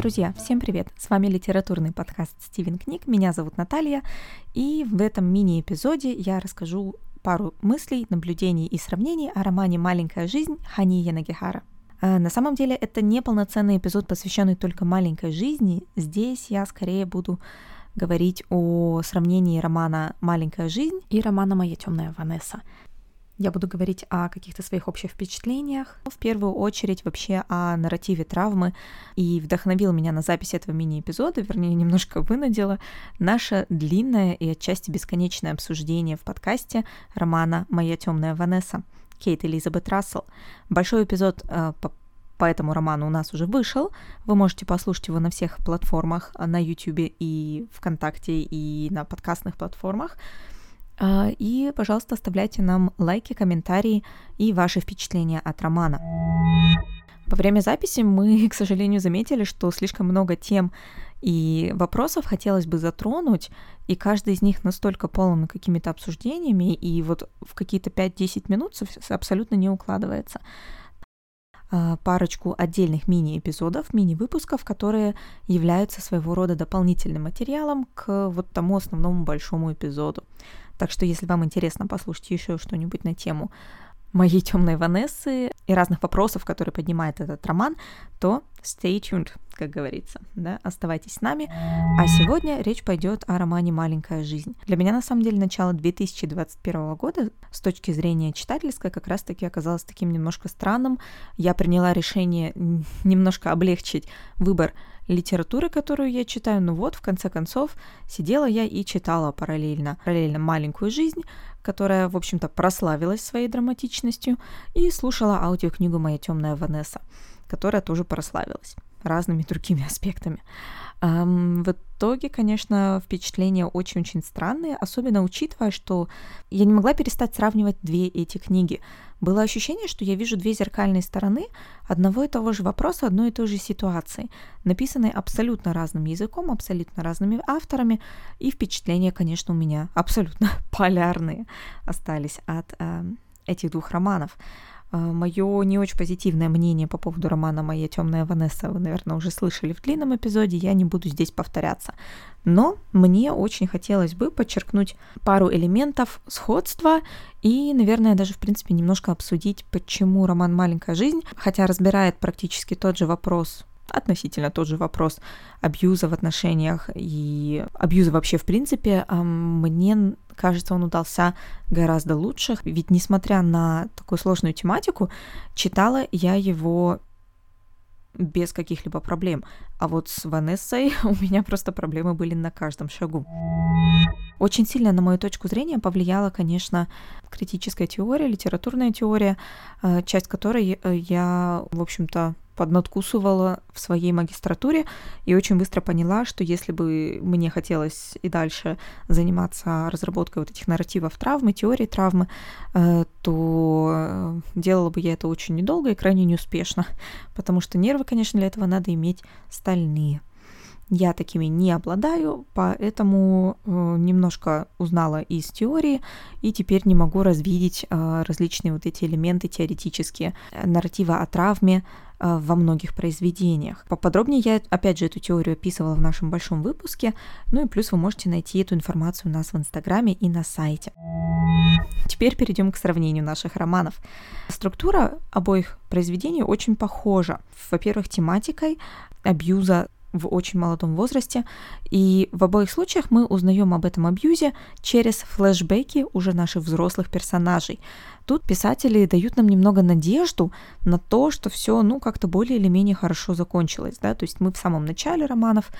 Друзья, всем привет! С вами литературный подкаст Стивен Книг. Меня зовут Наталья, и в этом мини-эпизоде я расскажу пару мыслей, наблюдений и сравнений о романе «Маленькая жизнь» Хани Янагихара. А, на самом деле это не полноценный эпизод, посвященный только маленькой жизни. Здесь я скорее буду говорить о сравнении романа «Маленькая жизнь» и романа «Моя темная Ванесса». Я буду говорить о каких-то своих общих впечатлениях, в первую очередь вообще о нарративе травмы, и вдохновил меня на запись этого мини-эпизода, вернее, немножко вынудила наше длинное и отчасти бесконечное обсуждение в подкасте романа «Моя темная Ванесса» Кейт Элизабет Рассел. Большой эпизод э, по по этому роману у нас уже вышел. Вы можете послушать его на всех платформах, на YouTube и ВКонтакте, и на подкастных платформах. А, и, пожалуйста, оставляйте нам лайки, комментарии и ваши впечатления от романа. Во время записи мы, к сожалению, заметили, что слишком много тем и вопросов хотелось бы затронуть, и каждый из них настолько полон какими-то обсуждениями, и вот в какие-то 5-10 минут абсолютно не укладывается а, парочку отдельных мини-эпизодов, мини-выпусков, которые являются своего рода дополнительным материалом к вот тому основному большому эпизоду. Так что, если вам интересно послушать еще что-нибудь на тему моей темной Ванессы и разных вопросов, которые поднимает этот роман, то stay tuned, как говорится, да, оставайтесь с нами. А сегодня речь пойдет о романе «Маленькая жизнь». Для меня, на самом деле, начало 2021 года с точки зрения читательской как раз-таки оказалось таким немножко странным. Я приняла решение немножко облегчить выбор литературы, которую я читаю. Ну вот, в конце концов, сидела я и читала параллельно, параллельно «Маленькую жизнь», которая, в общем-то, прославилась своей драматичностью, и слушала аудиокнигу «Моя темная Ванесса», которая тоже прославилась разными другими аспектами. В итоге, конечно, впечатления очень-очень странные, особенно учитывая, что я не могла перестать сравнивать две эти книги. Было ощущение, что я вижу две зеркальные стороны одного и того же вопроса, одной и той же ситуации, написанной абсолютно разным языком, абсолютно разными авторами, и впечатления, конечно, у меня абсолютно полярные остались от э, этих двух романов. А, Мое не очень позитивное мнение по поводу романа «Моя темная Ванесса» вы, наверное, уже слышали в длинном эпизоде, я не буду здесь повторяться. Но мне очень хотелось бы подчеркнуть пару элементов сходства и, наверное, даже, в принципе, немножко обсудить, почему роман «Маленькая жизнь», хотя разбирает практически тот же вопрос относительно тот же вопрос абьюза в отношениях и абьюза вообще в принципе, мне кажется, он удался гораздо лучше. Ведь несмотря на такую сложную тематику, читала я его без каких-либо проблем. А вот с Ванессой у меня просто проблемы были на каждом шагу. Очень сильно, на мою точку зрения, повлияла, конечно, критическая теория, литературная теория, э, часть которой э, я, в общем-то, поднадкусывала в своей магистратуре и очень быстро поняла, что если бы мне хотелось и дальше заниматься разработкой вот этих нарративов травмы, теории травмы, э, то э, делала бы я это очень недолго и крайне неуспешно, потому что нервы, конечно, для этого надо иметь стальные. Я такими не обладаю, поэтому э, немножко узнала из теории и теперь не могу развидеть э, различные вот эти элементы теоретические нарратива о травме э, во многих произведениях. Поподробнее я, опять же, эту теорию описывала в нашем большом выпуске, ну и плюс вы можете найти эту информацию у нас в Инстаграме и на сайте. Теперь перейдем к сравнению наших романов. Структура обоих произведений очень похожа. Во-первых, тематикой абьюза в очень молодом возрасте, и в обоих случаях мы узнаем об этом абьюзе через флешбеки уже наших взрослых персонажей. Тут писатели дают нам немного надежду на то, что все, ну, как-то более или менее хорошо закончилось, да, то есть мы в самом начале романов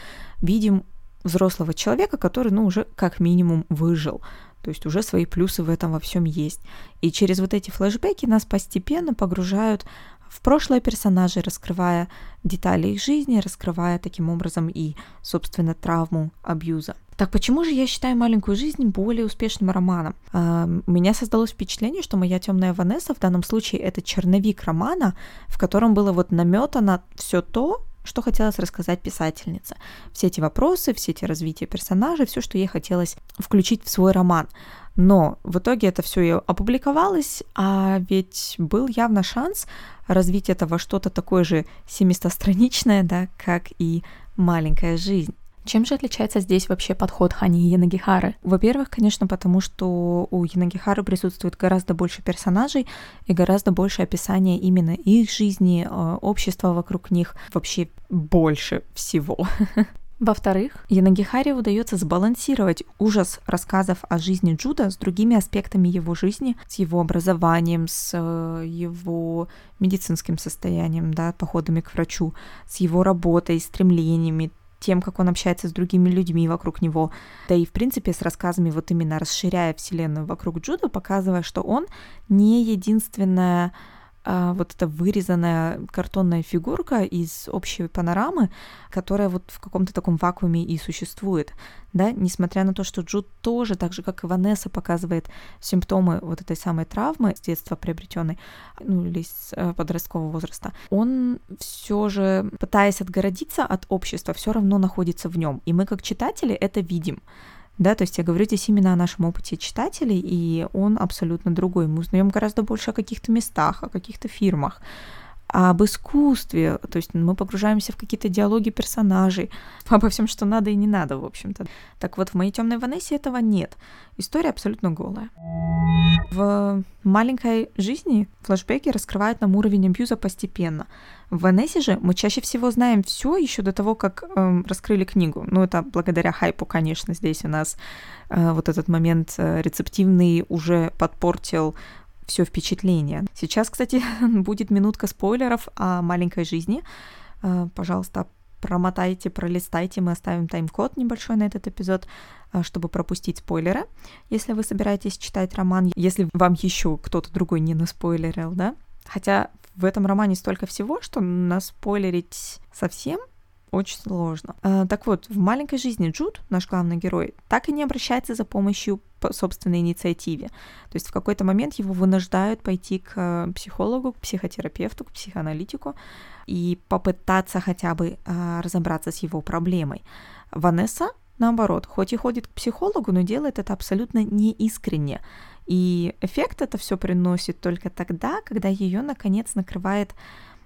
видим взрослого человека, который, ну, уже как минимум выжил, то есть уже свои плюсы в этом во всем есть. И через вот эти флешбеки нас постепенно погружают в прошлое персонажей, раскрывая детали их жизни, раскрывая таким образом и, собственно, травму абьюза. Так почему же я считаю маленькую жизнь более успешным романом? Uh, у меня создалось впечатление, что моя темная Ванесса в данном случае это черновик романа, в котором было вот наметано все то, что хотелось рассказать писательница. Все эти вопросы, все эти развития персонажей, все, что ей хотелось включить в свой роман. Но в итоге это все опубликовалось, а ведь был явно шанс развить это во что-то такое же 700-страничное, да, как и маленькая жизнь. Чем же отличается здесь вообще подход Хани и Янагихары? Во-первых, конечно, потому что у Янагихары присутствует гораздо больше персонажей и гораздо больше описания именно их жизни, э, общества вокруг них, вообще больше всего. Во-вторых, Янагихаре удается сбалансировать ужас рассказов о жизни Джуда с другими аспектами его жизни, с его образованием, с э, его медицинским состоянием, да, походами к врачу, с его работой, стремлениями, тем, как он общается с другими людьми вокруг него, да и, в принципе, с рассказами вот именно расширяя вселенную вокруг Джуда, показывая, что он не единственная а, вот эта вырезанная картонная фигурка из общей панорамы, которая вот в каком-то таком вакууме и существует, да, несмотря на то, что Джуд тоже, так же как и Ванесса, показывает симптомы вот этой самой травмы с детства приобретенной, ну или с э, подросткового возраста, он все же, пытаясь отгородиться от общества, все равно находится в нем, и мы как читатели это видим да, то есть я говорю здесь именно о нашем опыте читателей, и он абсолютно другой. Мы узнаем гораздо больше о каких-то местах, о каких-то фирмах, об искусстве, то есть мы погружаемся в какие-то диалоги персонажей, обо всем, что надо и не надо, в общем-то. Так вот, в моей темной Ванессе этого нет. История абсолютно голая. В маленькой жизни флэшбеки раскрывают нам уровень абьюза постепенно. В Ванессе же мы чаще всего знаем все еще до того, как эм, раскрыли книгу. Ну, это благодаря хайпу, конечно, здесь у нас э, вот этот момент э, рецептивный уже подпортил все впечатление. Сейчас, кстати, будет минутка спойлеров о маленькой жизни. Э, пожалуйста, промотайте, пролистайте, мы оставим тайм-код небольшой на этот эпизод, э, чтобы пропустить спойлеры, если вы собираетесь читать роман, если вам еще кто-то другой не наспойлерил, да. Хотя в этом романе столько всего, что наспойлерить совсем очень сложно. А, так вот, в маленькой жизни Джуд, наш главный герой, так и не обращается за помощью по собственной инициативе. То есть в какой-то момент его вынуждают пойти к психологу, к психотерапевту, к психоаналитику и попытаться хотя бы а, разобраться с его проблемой. Ванесса, наоборот, хоть и ходит к психологу, но делает это абсолютно неискренне. И эффект это все приносит только тогда, когда ее наконец накрывает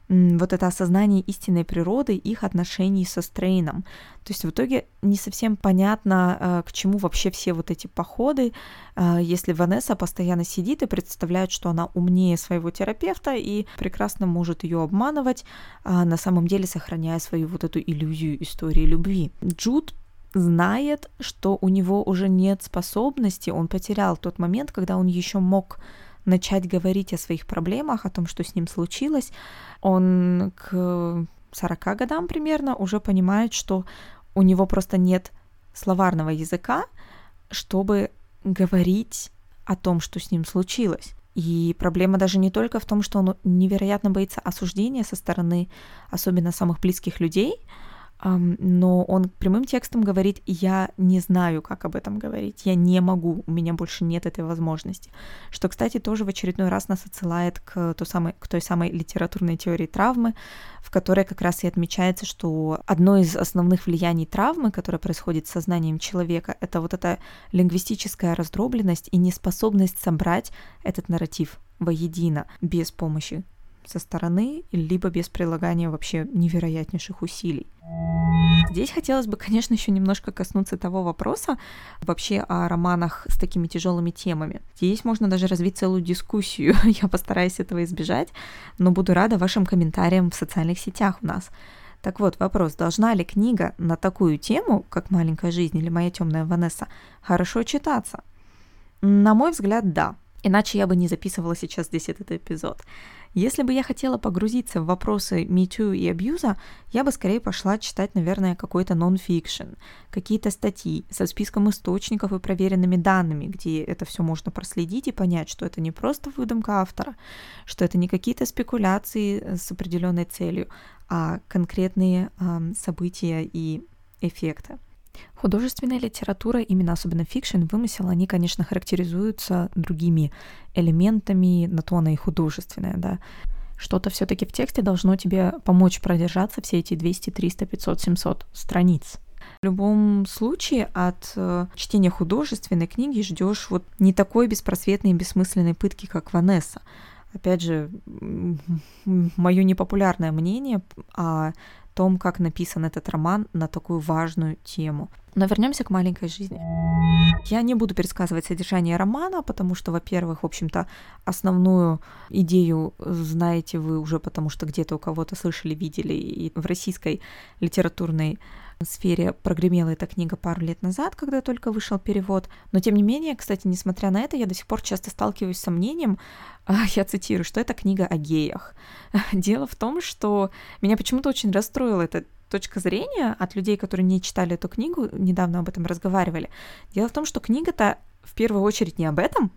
вот это осознание истинной природы их отношений со Стрейном. То есть в итоге не совсем понятно, э, к чему вообще все вот эти походы, э, если Ванесса постоянно сидит и представляет, что она умнее своего терапевта и прекрасно может ее обманывать, а на самом деле сохраняя свою вот эту иллюзию истории любви. Джуд знает, что у него уже нет способности, он потерял тот момент, когда он еще мог начать говорить о своих проблемах, о том, что с ним случилось, он к 40 годам примерно уже понимает, что у него просто нет словарного языка, чтобы говорить о том, что с ним случилось. И проблема даже не только в том, что он невероятно боится осуждения со стороны особенно самых близких людей, но он прямым текстом говорит, я не знаю, как об этом говорить, я не могу, у меня больше нет этой возможности. Что, кстати, тоже в очередной раз нас отсылает к той самой, к той самой литературной теории травмы, в которой как раз и отмечается, что одно из основных влияний травмы, которое происходит с сознанием человека, это вот эта лингвистическая раздробленность и неспособность собрать этот нарратив воедино без помощи со стороны, либо без прилагания вообще невероятнейших усилий. Здесь хотелось бы, конечно, еще немножко коснуться того вопроса вообще о романах с такими тяжелыми темами. Здесь можно даже развить целую дискуссию. Я постараюсь этого избежать, но буду рада вашим комментариям в социальных сетях у нас. Так вот, вопрос, должна ли книга на такую тему, как «Маленькая жизнь» или «Моя темная Ванесса», хорошо читаться? На мой взгляд, да. Иначе я бы не записывала сейчас здесь этот эпизод. Если бы я хотела погрузиться в вопросы MeToo и абьюза, я бы скорее пошла читать, наверное, какой-то нон-фикшн, какие-то статьи со списком источников и проверенными данными, где это все можно проследить и понять, что это не просто выдумка автора, что это не какие-то спекуляции с определенной целью, а конкретные э, события и эффекты. Художественная литература, именно особенно fiction, вымысел, они, конечно, характеризуются другими элементами, на то она и художественная, да. Что-то все-таки в тексте должно тебе помочь продержаться все эти 200, 300, 500, 700 страниц. В любом случае от э, чтения художественной книги ждешь вот не такой беспросветной и бессмысленной пытки, как Ванесса. Опять же, мое непопулярное мнение о том, как написан этот роман на такую важную тему. Но вернемся к маленькой жизни. Я не буду пересказывать содержание романа, потому что, во-первых, в общем-то, основную идею знаете вы уже, потому что где-то у кого-то слышали, видели, и в российской литературной сфере прогремела эта книга пару лет назад, когда только вышел перевод. Но тем не менее, кстати, несмотря на это, я до сих пор часто сталкиваюсь с сомнением, я цитирую, что это книга о геях. Дело в том, что меня почему-то очень расстроила эта точка зрения от людей, которые не читали эту книгу, недавно об этом разговаривали. Дело в том, что книга-то в первую очередь не об этом,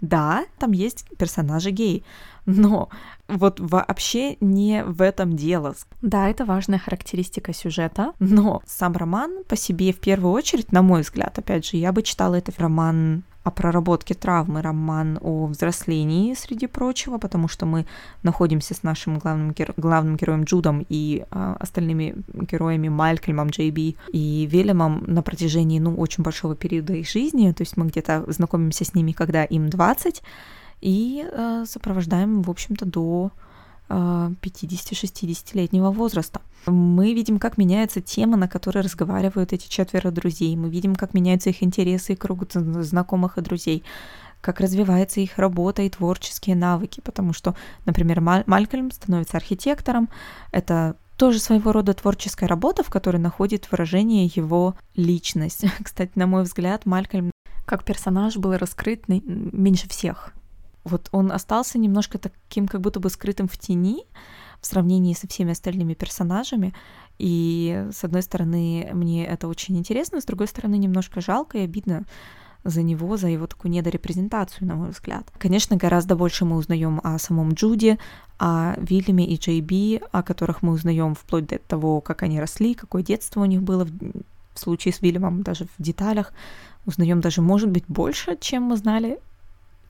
да, там есть персонажи геи, но вот вообще не в этом дело. Да, это важная характеристика сюжета, но сам роман по себе в первую очередь, на мой взгляд, опять же, я бы читала этот роман о проработке травмы, роман о взрослении, среди прочего, потому что мы находимся с нашим главным, геро- главным героем Джудом и э, остальными героями Малькольмом, Джей Би и Вильямом на протяжении, ну, очень большого периода их жизни, то есть мы где-то знакомимся с ними, когда им 20, и э, сопровождаем, в общем-то, до 50-60-летнего возраста. Мы видим, как меняется тема, на которой разговаривают эти четверо друзей. Мы видим, как меняются их интересы и круг знакомых и друзей как развивается их работа и творческие навыки, потому что, например, Малькольм становится архитектором, это тоже своего рода творческая работа, в которой находит выражение его личность. Кстати, на мой взгляд, Малькольм как персонаж был раскрыт меньше всех вот он остался немножко таким, как будто бы скрытым в тени в сравнении со всеми остальными персонажами. И с одной стороны, мне это очень интересно, с другой стороны, немножко жалко и обидно за него, за его такую недорепрезентацию, на мой взгляд. Конечно, гораздо больше мы узнаем о самом Джуде, о Вильяме и Джей Би, о которых мы узнаем вплоть до того, как они росли, какое детство у них было в, в случае с Вильямом, даже в деталях. Узнаем даже, может быть, больше, чем мы знали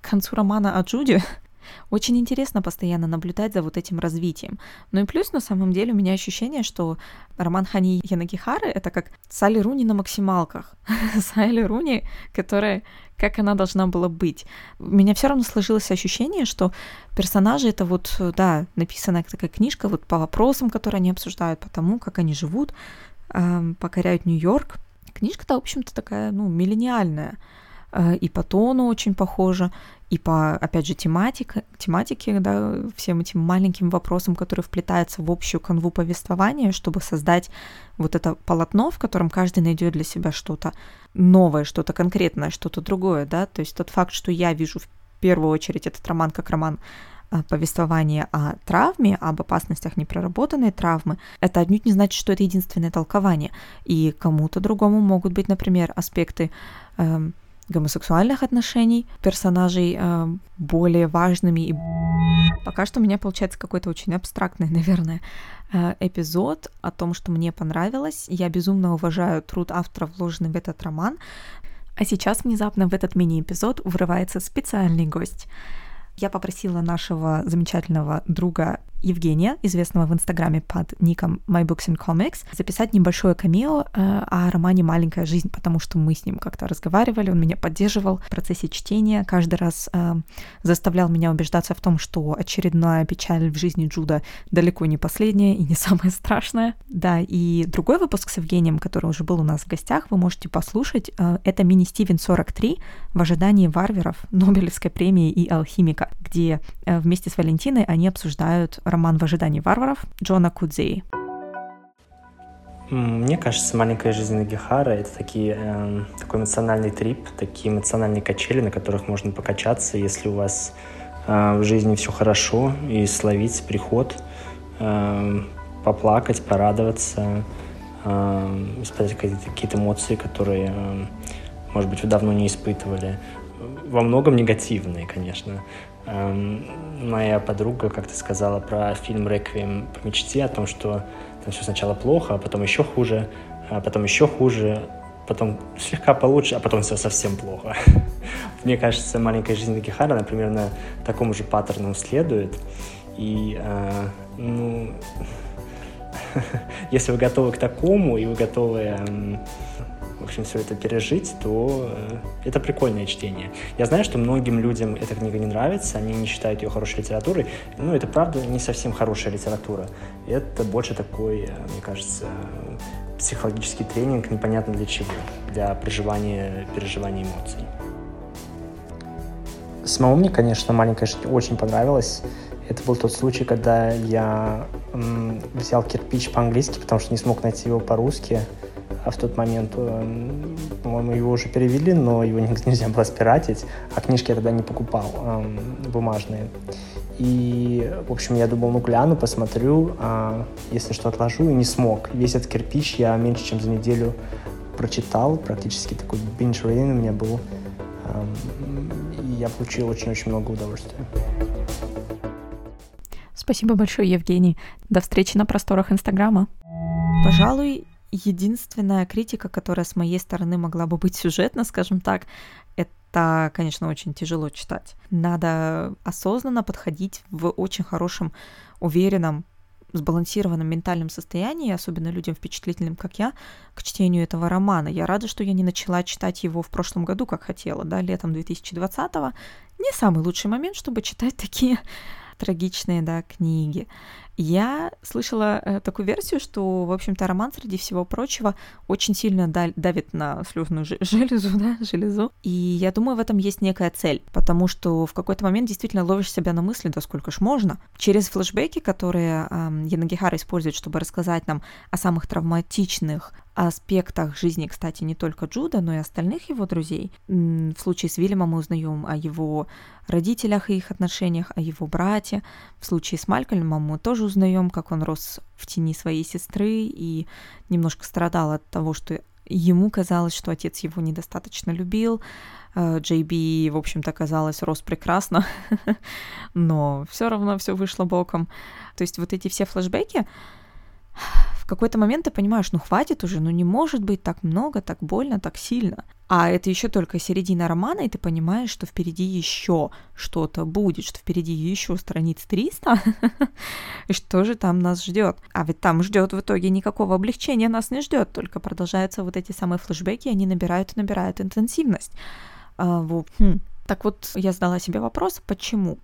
концу романа о Джуди очень интересно постоянно наблюдать за вот этим развитием. Ну и плюс, на самом деле, у меня ощущение, что роман Хани Янагихары — это как Салли Руни на максималках. Салли Руни, которая как она должна была быть. У меня все равно сложилось ощущение, что персонажи — это вот, да, написанная такая книжка вот по вопросам, которые они обсуждают, по тому, как они живут, э, покоряют Нью-Йорк. Книжка-то, в общем-то, такая, ну, миллениальная. Э, и по тону очень похоже, и по, опять же, тематике, тематике, да, всем этим маленьким вопросам, которые вплетаются в общую канву повествования, чтобы создать вот это полотно, в котором каждый найдет для себя что-то новое, что-то конкретное, что-то другое, да, то есть тот факт, что я вижу в первую очередь этот роман как роман э, повествования о травме, об опасностях непроработанной травмы, это отнюдь не значит, что это единственное толкование. И кому-то другому могут быть, например, аспекты эм, гомосексуальных отношений персонажей э, более важными. И пока что у меня получается какой-то очень абстрактный, наверное, э, эпизод о том, что мне понравилось. Я безумно уважаю труд автора, вложенный в этот роман. А сейчас внезапно в этот мини-эпизод врывается специальный гость. Я попросила нашего замечательного друга Евгения, известного в Инстаграме под ником My Books and Comics, записать небольшое камео э, о романе «Маленькая жизнь», потому что мы с ним как-то разговаривали, он меня поддерживал в процессе чтения, каждый раз э, заставлял меня убеждаться в том, что очередная печаль в жизни Джуда далеко не последняя и не самая страшная. Да, и другой выпуск с Евгением, который уже был у нас в гостях, вы можете послушать. Э, это мини-Стивен 43 в ожидании варваров, Нобелевской премии и алхимика, где э, вместе с Валентиной они обсуждают роман «В ожидании варваров» Джона Кудзеи. Мне кажется, «Маленькая жизнь Нагихара» — это такие, э, такой эмоциональный трип, такие эмоциональные качели, на которых можно покачаться, если у вас э, в жизни все хорошо, и словить приход, э, поплакать, порадоваться, э, испытать какие-то, какие эмоции, которые, э, может быть, вы давно не испытывали. Во многом негативные, конечно. Эм, моя подруга как-то сказала про фильм «Реквием по мечте», о том, что там все сначала плохо, а потом еще хуже, а потом еще хуже, потом слегка получше, а потом все совсем плохо. Мне кажется, «Маленькая жизнь Гихара», например, на такому же паттерну следует. И, э, ну, если вы готовы к такому, и вы готовы в общем, все это пережить, то э, это прикольное чтение. Я знаю, что многим людям эта книга не нравится, они не считают ее хорошей литературой. Ну, это правда не совсем хорошая литература. Это больше такой, э, мне кажется, психологический тренинг, непонятно для чего, для проживания, переживания эмоций. Самому мне, конечно, «Маленькая жизнь» очень понравилась. Это был тот случай, когда я взял кирпич по-английски, потому что не смог найти его по-русски. А в тот момент, э, по-моему, его уже перевели, но его нельзя было спиратить, а книжки я тогда не покупал, э, бумажные. И, в общем, я думал, ну гляну, посмотрю, а если что, отложу, и не смог. Весь этот кирпич я меньше, чем за неделю прочитал, практически такой binge reading у меня был. И я получил очень-очень много удовольствия. Спасибо большое, Евгений. До встречи на просторах Инстаграма. Пожалуй, единственная критика, которая с моей стороны могла бы быть сюжетна, скажем так, это, конечно, очень тяжело читать. Надо осознанно подходить в очень хорошем, уверенном, сбалансированном ментальном состоянии, особенно людям впечатлительным, как я, к чтению этого романа. Я рада, что я не начала читать его в прошлом году, как хотела, да, летом 2020-го. Не самый лучший момент, чтобы читать такие трагичные, да, книги. Я слышала э, такую версию, что, в общем-то, роман, среди всего прочего, очень сильно давит на слезную железу, да, железу. И я думаю, в этом есть некая цель, потому что в какой-то момент действительно ловишь себя на мысли, да сколько ж можно. Через флешбеки, которые э, Янагихара использует, чтобы рассказать нам о самых травматичных аспектах жизни, кстати, не только Джуда, но и остальных его друзей. В случае с Вильямом мы узнаем о его родителях и их отношениях, о его брате. В случае с Малькольмом мы тоже узнаем, как он рос в тени своей сестры и немножко страдал от того, что ему казалось, что отец его недостаточно любил. Э, Джей Би, в общем-то, казалось, рос прекрасно, но все равно все вышло боком. То есть вот эти все флешбеки, какой-то момент ты понимаешь, ну хватит уже, ну не может быть так много, так больно, так сильно. А это еще только середина романа, и ты понимаешь, что впереди еще что-то будет, что впереди еще страниц 300, и что же там нас ждет. А ведь там ждет в итоге никакого облегчения нас не ждет, только продолжаются вот эти самые флешбеки, они набирают и набирают интенсивность. А, вот, хм. Так вот, я задала себе вопрос, почему?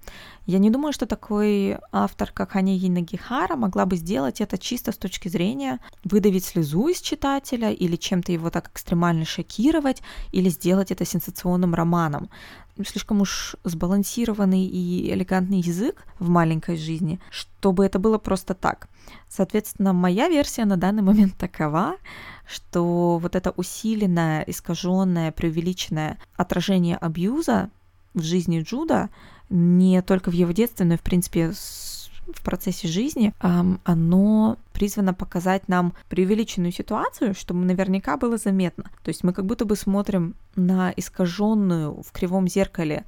Я не думаю, что такой автор, как Ханеги Нагихара, могла бы сделать это чисто с точки зрения выдавить слезу из читателя или чем-то его так экстремально шокировать, или сделать это сенсационным романом. Слишком уж сбалансированный и элегантный язык в маленькой жизни, чтобы это было просто так. Соответственно, моя версия на данный момент такова, что вот это усиленное, искаженное, преувеличенное отражение абьюза в жизни Джуда не только в его детстве, но и, в принципе, в процессе жизни, оно призвано показать нам преувеличенную ситуацию, чтобы наверняка было заметно. То есть мы как будто бы смотрим на искаженную в кривом зеркале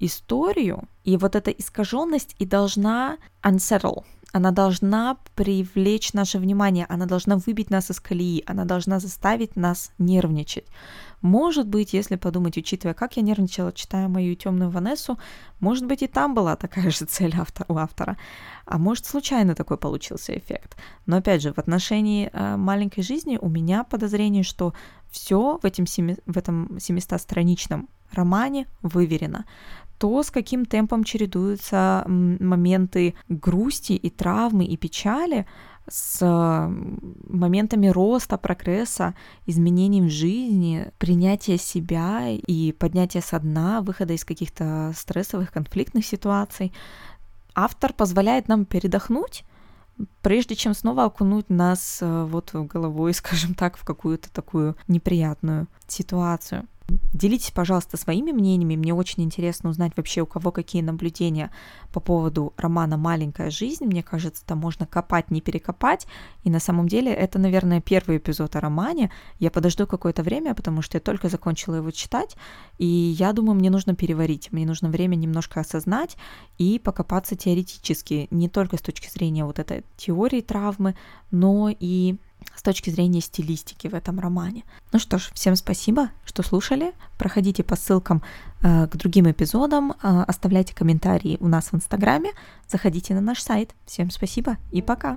историю, и вот эта искаженность и должна unsettle, она должна привлечь наше внимание, она должна выбить нас из колеи, она должна заставить нас нервничать. Может быть, если подумать, учитывая, как я нервничала, читая мою темную Ванессу, может быть, и там была такая же цель автор, у автора. А может, случайно такой получился эффект. Но опять же, в отношении э, маленькой жизни у меня подозрение, что все в, в этом 700-страничном романе выверено то, с каким темпом чередуются моменты грусти и травмы и печали с моментами роста, прогресса, изменений в жизни, принятия себя и поднятия со дна, выхода из каких-то стрессовых, конфликтных ситуаций. Автор позволяет нам передохнуть, прежде чем снова окунуть нас э, вот головой, скажем так, в какую-то такую неприятную ситуацию. Делитесь, пожалуйста, своими мнениями. Мне очень интересно узнать вообще, у кого какие наблюдения по поводу романа «Маленькая жизнь». Мне кажется, там можно копать, не перекопать. И на самом деле это, наверное, первый эпизод о романе. Я подожду какое-то время, потому что я только закончила его читать. И я думаю, мне нужно переварить. Мне нужно время немножко осознать и покопаться теоретически. Не только с точки зрения вот этой теории травмы, но и с точки зрения стилистики в этом романе. Ну что ж, всем спасибо, что слушали. Проходите по ссылкам э, к другим эпизодам, э, оставляйте комментарии у нас в Инстаграме, заходите на наш сайт. Всем спасибо и пока!